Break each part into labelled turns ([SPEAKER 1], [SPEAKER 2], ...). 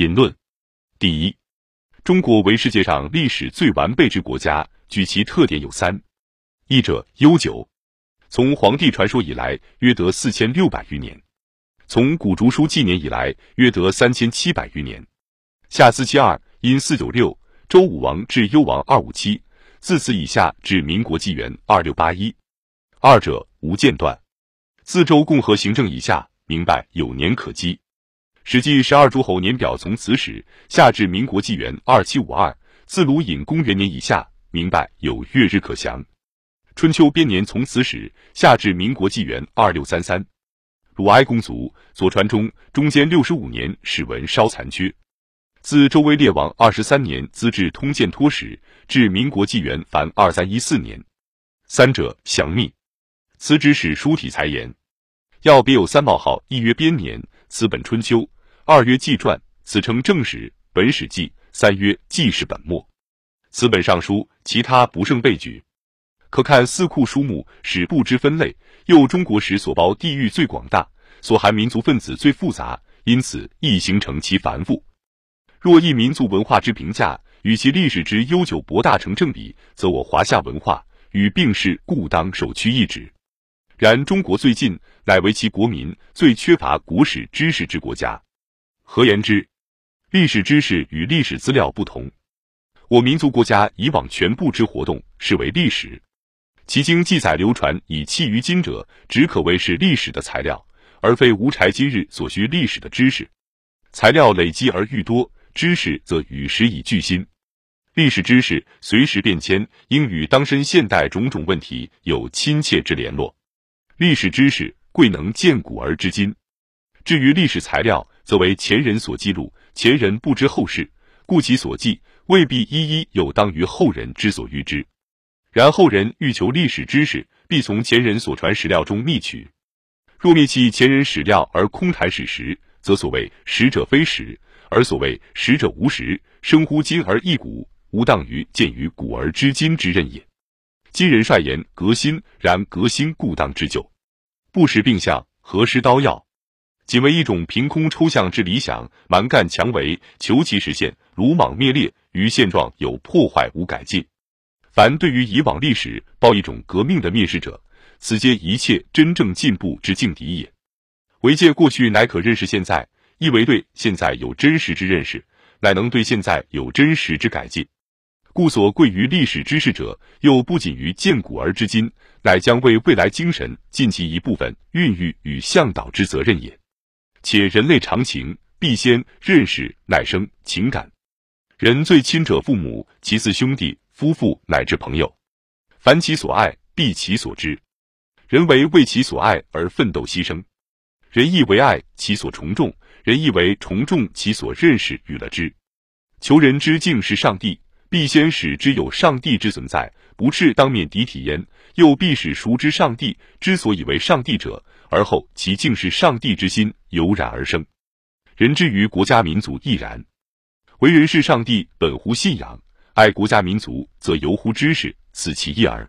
[SPEAKER 1] 引论：第一，中国为世界上历史最完备之国家，据其特点有三：一者悠久，从黄帝传说以来，约得四千六百余年；从古竹书纪年以来，约得三千七百余年。夏四七二，因四九六，周武王至幽王二五七，自此以下至民国纪元二六八一。二者无间断，自周共和行政以下，明白有年可稽。史记十二诸侯年表从此始，下至民国纪元二七五二，自鲁隐公元年以下，明白有月日可详。春秋编年从此始，下至民国纪元二六三三。鲁哀公卒，左传中中间六十五年，史文稍残缺。自周威烈王二十三年资治通鉴托史，至民国纪元凡二三一四年，三者详密。此之史书体裁言，要别有三冒号，一曰编年，此本春秋。二曰纪传，此称正史，本史记；三曰纪事本末，此本尚书，其他不胜备举。可看四库书目史部之分类，又中国史所包地域最广大，所含民族分子最复杂，因此易形成其繁复。若一民族文化之评价与其历史之悠久博大成正比，则我华夏文化与并世，故当首屈一指。然中国最近乃为其国民最缺乏国史知识之国家。何言之？历史知识与历史资料不同。我民族国家以往全部之活动视为历史，其经记载流传以弃于今者，只可谓是历史的材料，而非无柴今日所需历史的知识。材料累积而愈多，知识则与时以俱新。历史知识随时变迁，应与当身现代种种问题有亲切之联络。历史知识贵能见古而知今。至于历史材料，则为前人所记录，前人不知后事，故其所记未必一一有当于后人之所欲知。然后人欲求历史知识，必从前人所传史料中觅取。若灭弃前人史料而空谈史实，则所谓史者非史，而所谓史者无实，生乎今而异古，无当于见于古而知今之任也。今人率言革新，然革新故当知旧，不识病象，何失刀药？仅为一种凭空抽象之理想，蛮干强为，求其实现，鲁莽灭裂，于现状有破坏无改进。凡对于以往历史抱一种革命的蔑视者，此皆一切真正进步之劲敌也。唯借过去乃可认识现在，亦为对现在有真实之认识，乃能对现在有真实之改进。故所贵于历史知识者，又不仅于见古而知今，乃将为未来精神尽其一部分孕育与向导之责任也。且人类常情，必先认识，乃生情感。人最亲者父母，其次兄弟、夫妇，乃至朋友。凡其所爱，必其所知。人为为其所爱而奋斗牺牲，人亦为爱其所从众，人亦为从众其所认识与了知。求人之敬是上帝，必先使之有上帝之存在，不至当面敌体焉；又必使熟知上帝之所以为上帝者。而后其竟是上帝之心油然而生，人之于国家民族亦然。为人是上帝本乎信仰，爱国家民族则由乎知识，此其一耳。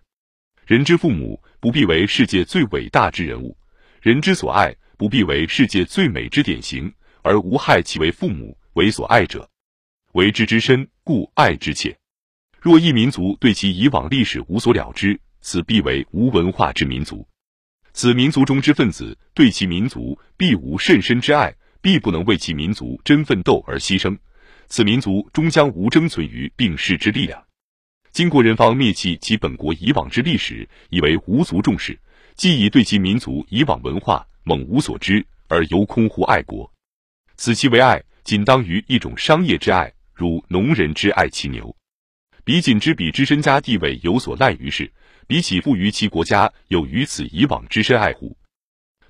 [SPEAKER 1] 人之父母不必为世界最伟大之人物，人之所爱不必为世界最美之典型，而无害其为父母为所爱者，为之之深，故爱之切。若一民族对其以往历史无所了知，此必为无文化之民族。此民族中之分子对其民族必无甚深之爱，必不能为其民族真奋斗而牺牲。此民族终将无争存于并世之力量。经国人方灭弃其本国以往之历史，以为无足重视，既已对其民族以往文化猛无所知，而犹空乎爱国。此其为爱，仅当于一种商业之爱，如农人之爱其牛。彼仅知彼之身家地位有所赖于世。比起富于其国家有于此以往之深爱护，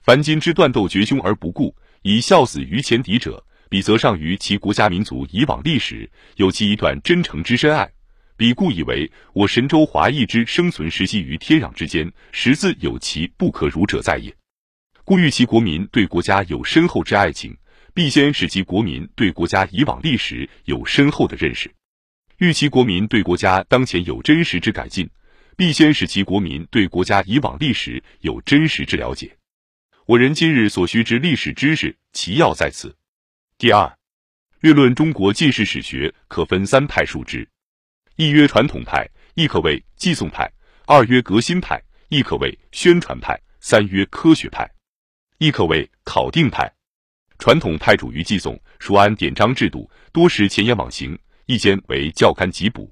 [SPEAKER 1] 凡今之断斗绝凶而不顾，以笑死于前敌者，彼则上于其国家民族以往历史有其一段真诚之深爱。彼故以为我神州华裔之生存实系于天壤之间，实自有其不可辱者在也。故欲其国民对国家有深厚之爱情，必先使其国民对国家以往历史有深厚的认识；欲其国民对国家当前有真实之改进。必先使其国民对国家以往历史有真实之了解。我人今日所需之历史知识，其要在此。第二，略论中国近世史学，可分三派述之：一曰传统派，亦可谓寄送派；二曰革新派，亦可谓宣传派；三曰科学派，亦可谓考定派。传统派主于寄送，熟谙典章制度，多识前言往行，一间为教刊集补。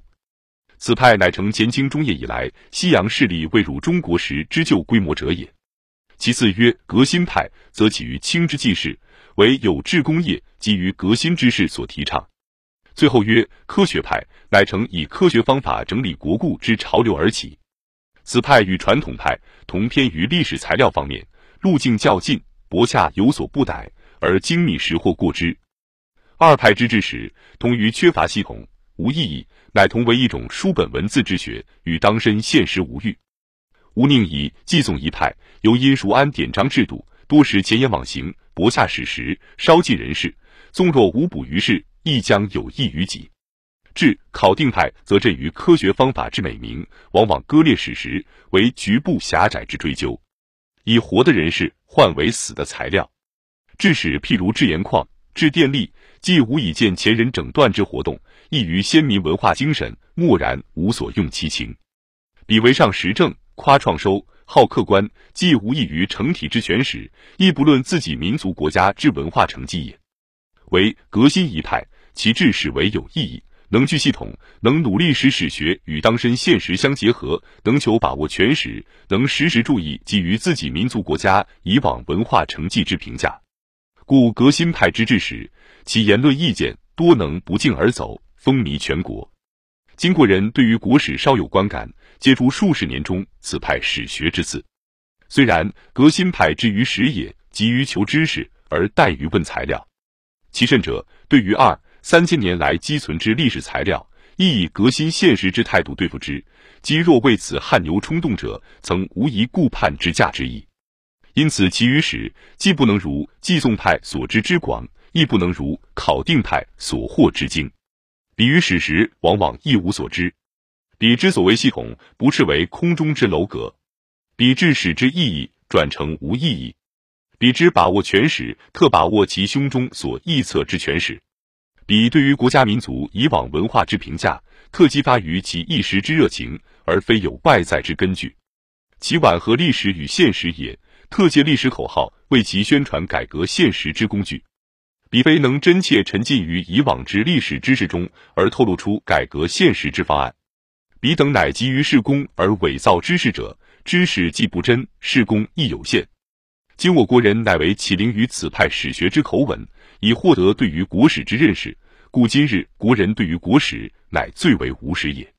[SPEAKER 1] 此派乃成前清中叶以来西洋势力未入中国时之旧规模者也。其次曰革新派，则起于清之纪事。为有志工业基于革新之事所提倡。最后曰科学派，乃成以科学方法整理国故之潮流而起。此派与传统派同偏于历史材料方面，路径较近，博洽有所不逮，而精密识货过之。二派之治史，同于缺乏系统，无意义，乃同为一种书本文字之学，与当身现实无异。吾宁以寄送一派，由因熟谙典章制度。多识前言往行，博下史实，稍记人事。纵若无补于事，亦将有益于己。至考定派，则振于科学方法之美名，往往割裂史实，为局部狭窄之追究，以活的人事换为死的材料。致使譬如制盐矿、制电力，既无以见前人整断之活动，亦于先民文化精神，默然无所用其情。彼为上实证，夸创收。好客观，既无异于成体之全史，亦不论自己民族国家之文化成绩也。为革新一派，其治史为有意义，能具系统，能努力使史学与当身现实相结合，能求把握全史，能时时注意基于自己民族国家以往文化成绩之评价。故革新派之治史，其言论意见多能不胫而走，风靡全国。经过人对于国史稍有观感，接触数十年中，此派史学之次。虽然革新派之于史也，急于求知识而怠于问材料。其甚者，对于二三千年来积存之历史材料，亦以革新现实之态度对付之。即若为此汗牛充栋者，曾无疑顾盼之价之意。因此，其余史既不能如寄送派所知之广，亦不能如考定派所获之精。比于史实，往往一无所知。彼之所谓系统，不是为空中之楼阁；彼之史之意义，转成无意义。彼之把握全史，特把握其胸中所臆测之全史。彼对于国家民族以往文化之评价，特激发于其一时之热情，而非有外在之根据。其吻合历史与现实也，特借历史口号为其宣传改革现实之工具。彼非能真切沉浸于以往之历史知识中而透露出改革现实之方案，彼等乃急于事功而伪造知识者，知识既不真，事功亦有限。今我国人乃为启灵于此派史学之口吻，以获得对于国史之认识，故今日国人对于国史乃最为无识也。